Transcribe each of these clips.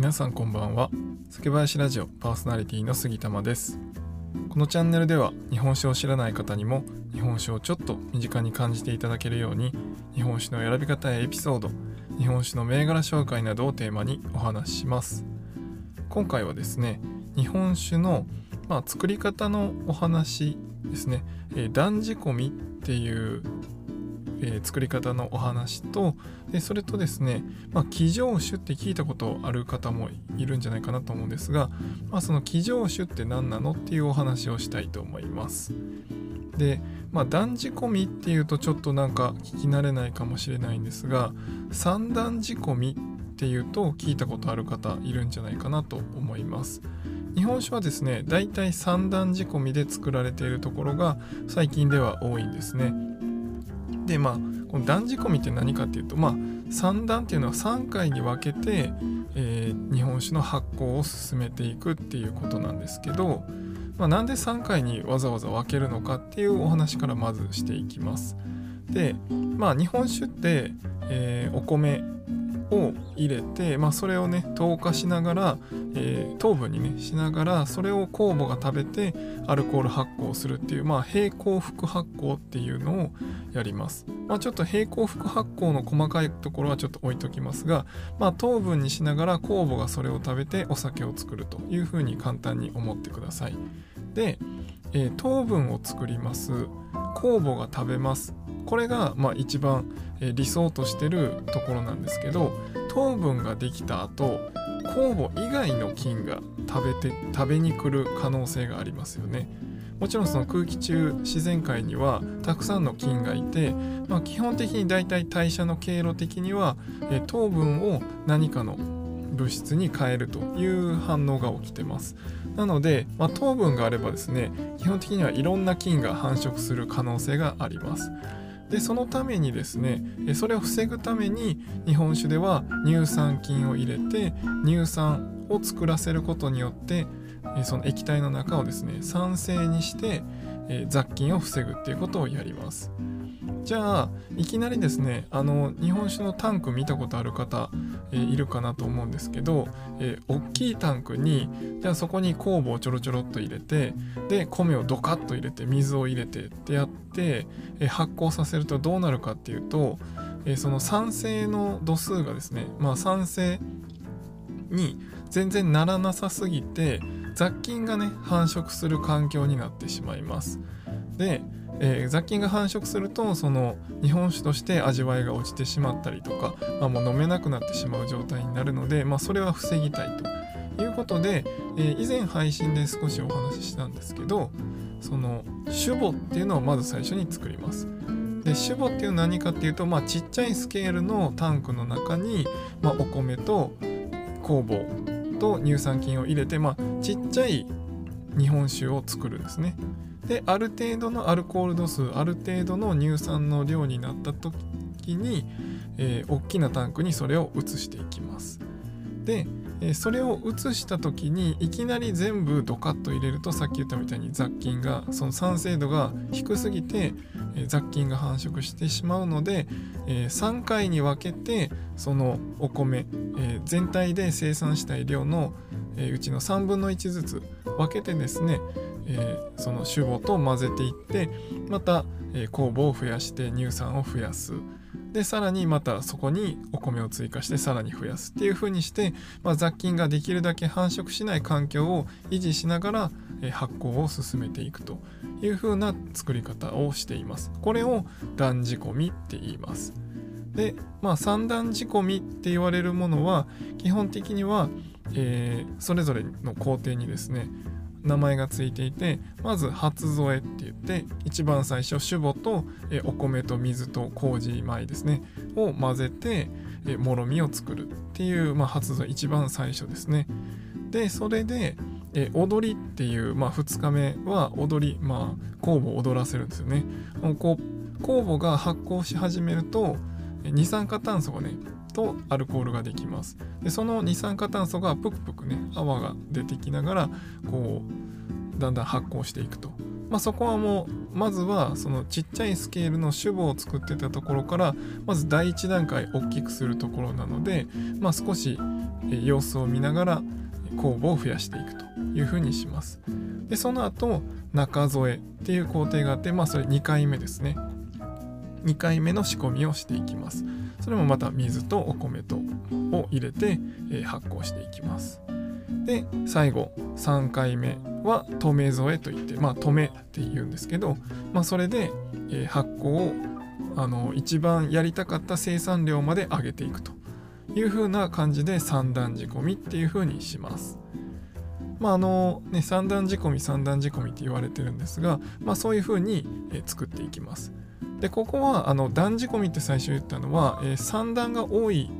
皆さんこんばんは。酒林ラジオパーソナリティの杉玉です。このチャンネルでは日本酒を知らない方にも日本酒をちょっと身近に感じていただけるように日本酒の選び方やエピソード日本酒の銘柄紹介などをテーマにお話しします。今回はですね日本酒の、まあ、作り方のお話ですね、えー、断仕込みっていうえー、作り方のお話とでそれとですね、まあ、騎乗酒って聞いたことある方もいるんじゃないかなと思うんですが、まあ、その騎乗酒って何なのっていうお話をしたいと思います。で、まあ、断仕込みっていうとちょっとなんか聞き慣れないかもしれないんですが三段仕込みっていうと聞いたことある方いるんじゃないかなと思います。日本酒はですねだいたい三段仕込みで作られているところが最近では多いんですね。でまあこの断仕込みって何かっていうとまあ3段っていうのは3回に分けて、えー、日本酒の発酵を進めていくっていうことなんですけど、まあ、なんで3回にわざわざ分けるのかっていうお話からまずしていきます。でまあ日本酒って、えー、お米を入れて、まあ、それをね糖化しながら、えー、糖分にねしながらそれを酵母が食べてアルコール発酵するっていう、まあ、平行副発酵っていうのをやります、まあ、ちょっと平行副発酵の細かいところはちょっと置いときますが、まあ、糖分にしながら酵母がそれを食べてお酒を作るというふうに簡単に思ってください。で、えー、糖分を作ります。酵母が食べます。これがまあ一番理想としてるところなんですけど糖分ができた後酵母以外の菌が食べて食べに来る可能性がありますよね。もちろんその空気中自然界にはたくさんの菌がいて、まあ、基本的に大体代謝の経路的にはえ糖分を何かの物質に変えるという反応が起きてますなので、まあ、糖分があればですね基本的にはいろんな菌が繁殖する可能性がありますでそのためにですねそれを防ぐために日本酒では乳酸菌を入れて乳酸を作らせることによってその液体の中をですね酸性にして雑菌を防ぐっていうことをやります。じゃあいきなりですねあの日本酒のタンク見たことある方、えー、いるかなと思うんですけど、えー、大きいタンクにじゃあそこに酵母をちょろちょろっと入れてで米をドカッと入れて水を入れてってやって、えー、発酵させるとどうなるかっていうと、えその酸性の度数がですねまあ酸性に全然ならなさすぎて雑菌がね繁殖する環境になってしまいます。でえー、雑菌が繁殖するとその日本酒として味わいが落ちてしまったりとか、まあ、もう飲めなくなってしまう状態になるので、まあ、それは防ぎたいということで、えー、以前配信で少しお話ししたんですけどその酒母っていうのをまず最初に作ります。で酒母っていうのは何かっていうと、まあ、ちっちゃいスケールのタンクの中に、まあ、お米と酵母と乳酸菌を入れて、まあ、ちっちゃい日本酒を作るんですね。である程度のアルコール度数ある程度の乳酸の量になった時に、えー、大きなタンクにそれを移していきますで、それを移した時にいきなり全部ドカッと入れるとさっき言ったみたいに雑菌がその酸性度が低すぎて、雑菌が繁殖してしまうので、え3回に分けてそのお米、全体で生産したい量の、うちの3分の1ずつ分けてですねえー、その主母と混ぜていってまた、え、酵母を増やして乳酸を増やす。でさらにまたそこにお米を追加してさらに増やすっていう風にして、まあ、雑菌ができるだけ繁殖しない環境を維持しながら、え、発酵を進めていくという風な作り方をしています。これを断仕込みって言います。でまあ三段仕込みって言われるものは基本的には、えー、それぞれの工程にですね名前がついていてまず初添えって言って一番最初酒母とえお米と水と麹米ですねを混ぜてえもろみを作るっていう、まあ、初添え一番最初ですね。でそれでえ踊りっていう、まあ、2日目は踊り、まあ、酵母を踊らせるんですよね。酵母が発酵し始めると二酸化炭素がねとアルコールができますでその二酸化炭素がぷくぷくね泡が出てきながらこうだんだん発酵していくとまあ、そこはもうまずはそのちっちゃいスケールの主母を作ってたところからまず第1段階大きくするところなので、まあ、少し様子を見ながら酵母を増やしていくというふうにします。でその後中添えっていう工程があってまあそれ2回目ですね。2回目の仕込みをしていきます。それもまた水とお米とを入れて、発酵していきます。で最後3回目は止め添えといってまあ止めって言うんですけど、まあ、それで、発酵をあの一番やりたかった生産量まで上げていくという風な感じで三段仕込みっていう風にします。まああのね、三段仕込み三段仕込みって言われてるんですが、まあ、そういう風に、作っていきます。でここはあの段仕込みって最初言ったのは、えー、3段が多い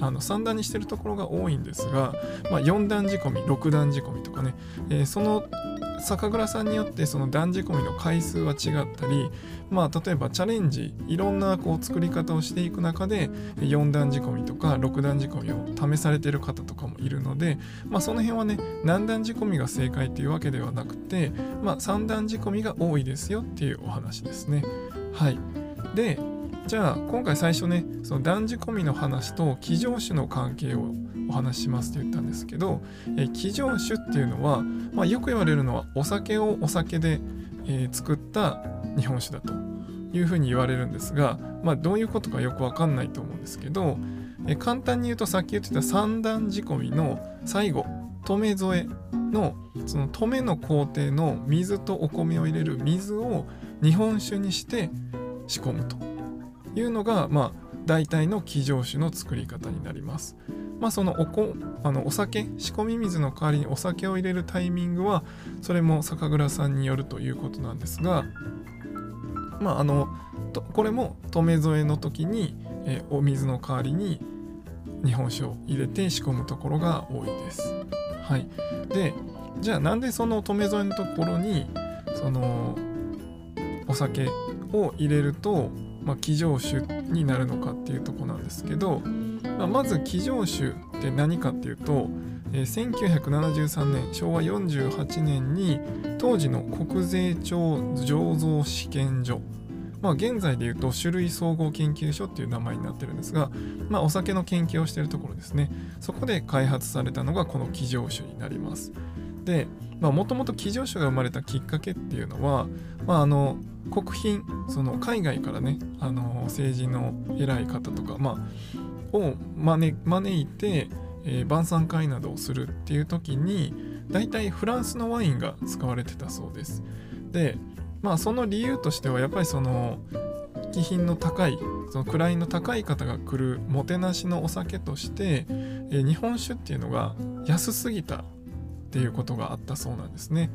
あの3段にしてるところが多いんですが、まあ、4段仕込み6段仕込みとかね、えー、その酒蔵さんによってその段仕込みの回数は違ったり、まあ、例えばチャレンジいろんなこう作り方をしていく中で4段仕込みとか6段仕込みを試されてる方とかもいるので、まあ、その辺はね何段仕込みが正解っていうわけではなくて、まあ、3段仕込みが多いですよっていうお話ですね。はい。でじゃあ今回最初ねその断仕込みの話と騎乗種の関係をお話ししますって言ったんですけど、え騎乗種っていうのは、まあ、よく言われるのはお酒をお酒で、えー、作った日本酒だというふうに言われるんですが、まあ、どういうことかよくわかんないと思うんですけど、えー、簡単に言うとさっき言ってた三段仕込みの最後止め添えのその止めの工程の水とお米を入れる水を日本酒にして仕込むというのが、まあ、大体の騎乗酒の作り方になります。まあ、そのおこあのお酒仕込み水の代わりにお酒を入れるタイミングはそれも酒蔵さんによるということなんですが、まあ、あのこれも止め添えの時に、えお水の代わりに日本酒を入れて仕込むところが多いです。はい、でじゃあなんでその止め添えのところにそのお酒を入れると、まあ、騎乗酒になるのかっていうとこなんですけど、まあ、まず騎乗酒って何かっていうと、えー、1973年昭和48年に当時の国税庁醸造試験所まあ、現在でいうと種類総合研究所っていう名前になってるんですが、まあ、お酒の研究をしているところですね。そこで開発されたのがこの騎乗酒になります。でもともと騎乗酒が生まれたきっかけっていうのは、まあ、あの国賓その海外からねあの政治の偉い方とか、まあ、を招招いて、えー、晩餐会などをするっていう時に大体フランスのワインが使われてたそうです。でまあその理由としてはやっぱりその気品の高いその位の高い方が来るもてなしのお酒として、えー、日本酒っていうのが安すぎたっていうことがあったそうなんですね。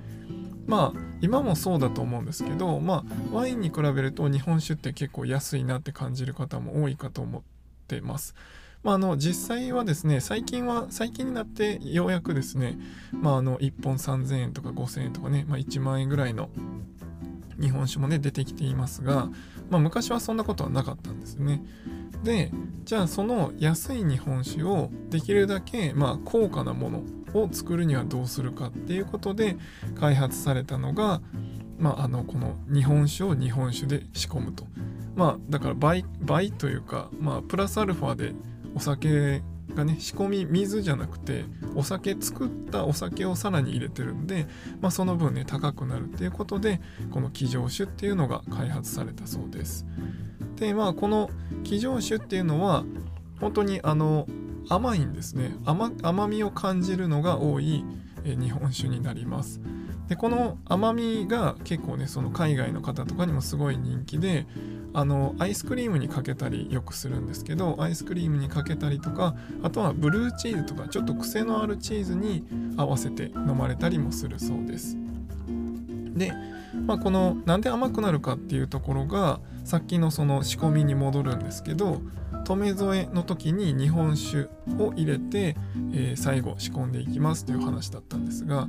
まあ今もそうだと思うんですけどまあワインに比べると日本酒って結構安いなって感じる方も多いかと思ってます。まあ、あの実際はですね最近は最近になってようやくですね、まあ、あの1本3000円とか5000円とかね、まあ、1万円ぐらいの日本酒もね出てきていますが、まあ、昔はそんなことはなかったんですね。でじゃあその安い日本酒をできるだけまあ高価なものを作るにはどうするかっていうことで開発されたのが、まあ、あのこの日本酒を日本酒で仕込むと。まあだから倍倍というか、まあ、プラスアルファでお酒がね仕込み水じゃなくてお酒作ったお酒をさらに入れてるんで、まあ、その分ね高くなるっていうことでこの騎乗酒っていうのが開発されたそうです。でまあこの騎乗酒っていうのは本当にあの甘いんですね。甘みを感じるのが多い日本酒になります。でこの甘みが結構ねその海外の方とかにもすごい人気であのアイスクリームにかけたりよくするんですけどアイスクリームにかけたりとかあとはブルーチーズとかちょっと癖のあるチーズに合わせて飲まれたりもするそうです。で、まあ、このなんで甘くなるかっていうところがさっきのその仕込みに戻るんですけど止め添えの時に日本酒を入れて、えー、最後仕込んでいきますという話だったんですが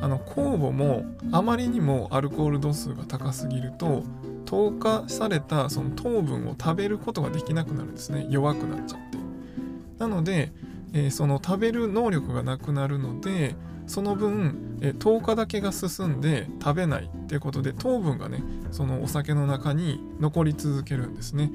あの酵母もあまりにもアルコール度数が高すぎると糖化されたその糖分を食べることができなくなるんですね。弱くなっちゃって。なので、えー、その食べる能力がなくなるのでその分え10日だけが進んで食べないっていうことで糖分がねそのお酒の中に残り続けるんですね。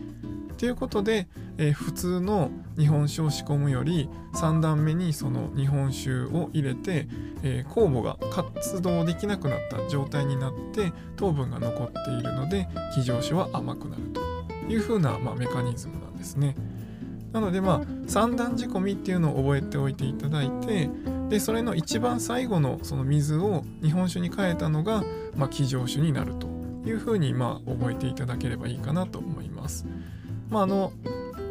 ということで、え、普通の日本酒を仕込むより3段目にその日本酒を入れて、え、酵母が活動できなくなった状態になって糖分が残っているので気上酒は甘くなるというふうな、まあ、メカニズムなんですね。なのでまあ三段仕込みっていうのを覚えておいていただいてでそれの一番最後のその水を日本酒に変えたのが、まあ、上酒になるというふうにまあ覚えていただければいいかなと思います。まああの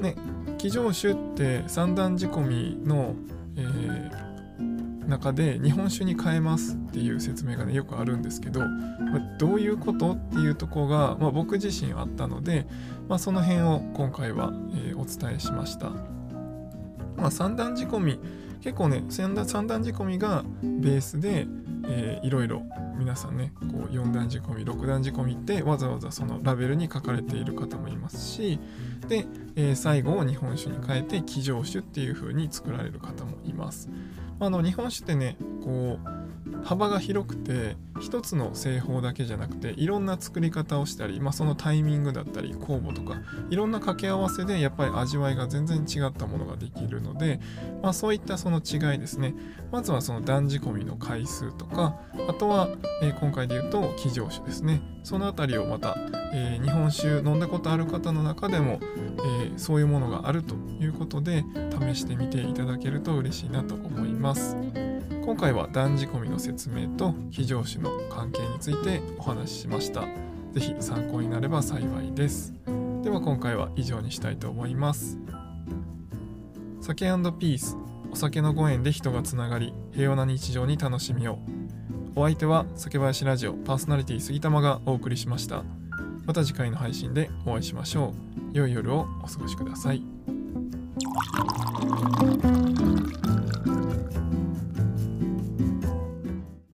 ね気上酒って三段仕込みの、えー、中で日本酒に変えますっていう説明がねよくあるんですけど、まあ、どういうことっていうとこが、まあ、僕自身あったので、まあ、その辺を今回は、えー、お伝えしました。まあ、三段仕込み結構ね三段仕込みがベースで、えー、いろいろ皆さんねこう4段仕込み6段仕込みってわざわざそのラベルに書かれている方もいますしで、えー、最後を日本酒に変えて騎乗酒っていう風に作られる方もいます。あの日本酒ってねこう幅が広くて一つの製法だけじゃなくていろんな作り方をしたり、まあ、そのタイミングだったり酵母とかいろんな掛け合わせでやっぱり味わいが全然違ったものができるので、まあ、そういったその違いですねまずはその断仕込みの回数とかあとは、えー、今回で言うと気上酒ですねその辺りをまた、えー、日本酒飲んだことある方の中でも、えー、そういうものがあるということで試してみていただけると嬉しいなと思います。今回は断仕込みの説明と非常酒の関係についてお話ししました。是非参考になれば幸いです。では今回は以上にしたいと思います。酒ピースお酒のご縁で人がつながり平和な日常に楽しみをお相手は酒林ラジオパーソナリティ杉玉がお送りしましたまた次回の配信でお会いしましょう良い夜をお過ごしください